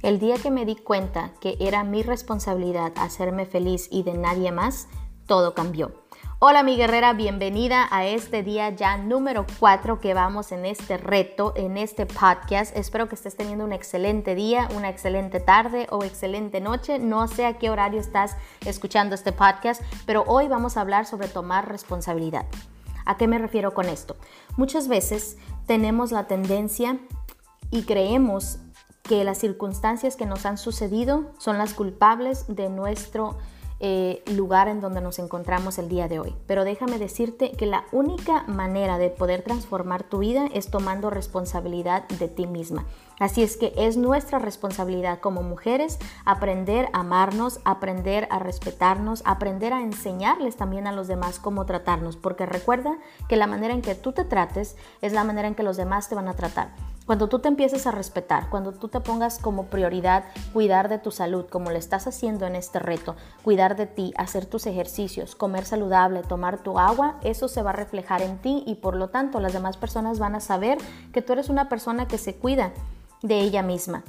El día que me di cuenta que era mi responsabilidad hacerme feliz y de nadie más, todo cambió. Hola mi guerrera, bienvenida a este día ya número 4 que vamos en este reto, en este podcast. Espero que estés teniendo un excelente día, una excelente tarde o excelente noche. No sé a qué horario estás escuchando este podcast, pero hoy vamos a hablar sobre tomar responsabilidad. ¿A qué me refiero con esto? Muchas veces tenemos la tendencia y creemos que las circunstancias que nos han sucedido son las culpables de nuestro eh, lugar en donde nos encontramos el día de hoy. Pero déjame decirte que la única manera de poder transformar tu vida es tomando responsabilidad de ti misma. Así es que es nuestra responsabilidad como mujeres aprender a amarnos, aprender a respetarnos, aprender a enseñarles también a los demás cómo tratarnos, porque recuerda que la manera en que tú te trates es la manera en que los demás te van a tratar. Cuando tú te empieces a respetar, cuando tú te pongas como prioridad cuidar de tu salud, como lo estás haciendo en este reto, cuidar de ti, hacer tus ejercicios, comer saludable, tomar tu agua, eso se va a reflejar en ti y por lo tanto las demás personas van a saber que tú eres una persona que se cuida de ella misma.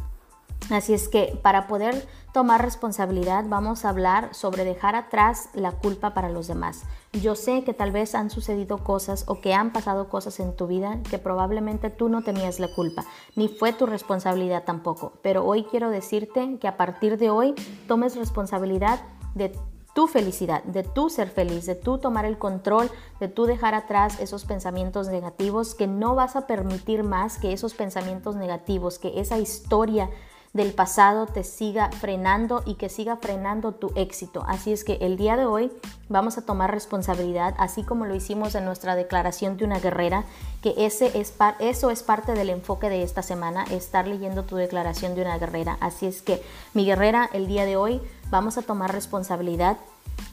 Así es que para poder tomar responsabilidad vamos a hablar sobre dejar atrás la culpa para los demás. Yo sé que tal vez han sucedido cosas o que han pasado cosas en tu vida que probablemente tú no tenías la culpa, ni fue tu responsabilidad tampoco. Pero hoy quiero decirte que a partir de hoy tomes responsabilidad de tu felicidad, de tu ser feliz, de tú tomar el control, de tú dejar atrás esos pensamientos negativos, que no vas a permitir más que esos pensamientos negativos, que esa historia del pasado te siga frenando y que siga frenando tu éxito. Así es que el día de hoy vamos a tomar responsabilidad, así como lo hicimos en nuestra declaración de una guerrera, que ese es eso es parte del enfoque de esta semana, estar leyendo tu declaración de una guerrera. Así es que mi guerrera, el día de hoy vamos a tomar responsabilidad,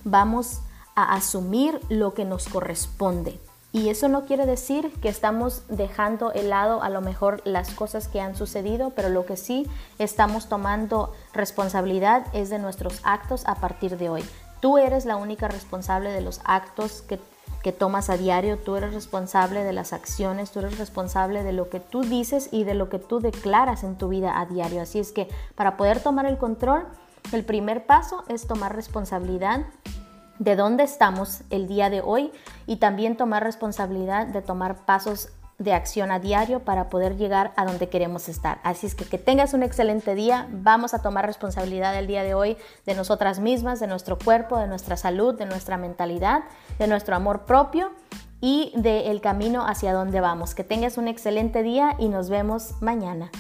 vamos a asumir lo que nos corresponde. Y eso no quiere decir que estamos dejando de lado a lo mejor las cosas que han sucedido, pero lo que sí estamos tomando responsabilidad es de nuestros actos a partir de hoy. Tú eres la única responsable de los actos que, que tomas a diario, tú eres responsable de las acciones, tú eres responsable de lo que tú dices y de lo que tú declaras en tu vida a diario. Así es que para poder tomar el control, el primer paso es tomar responsabilidad de dónde estamos el día de hoy y también tomar responsabilidad de tomar pasos de acción a diario para poder llegar a donde queremos estar. Así es que que tengas un excelente día. Vamos a tomar responsabilidad el día de hoy de nosotras mismas, de nuestro cuerpo, de nuestra salud, de nuestra mentalidad, de nuestro amor propio y del camino hacia donde vamos. Que tengas un excelente día y nos vemos mañana.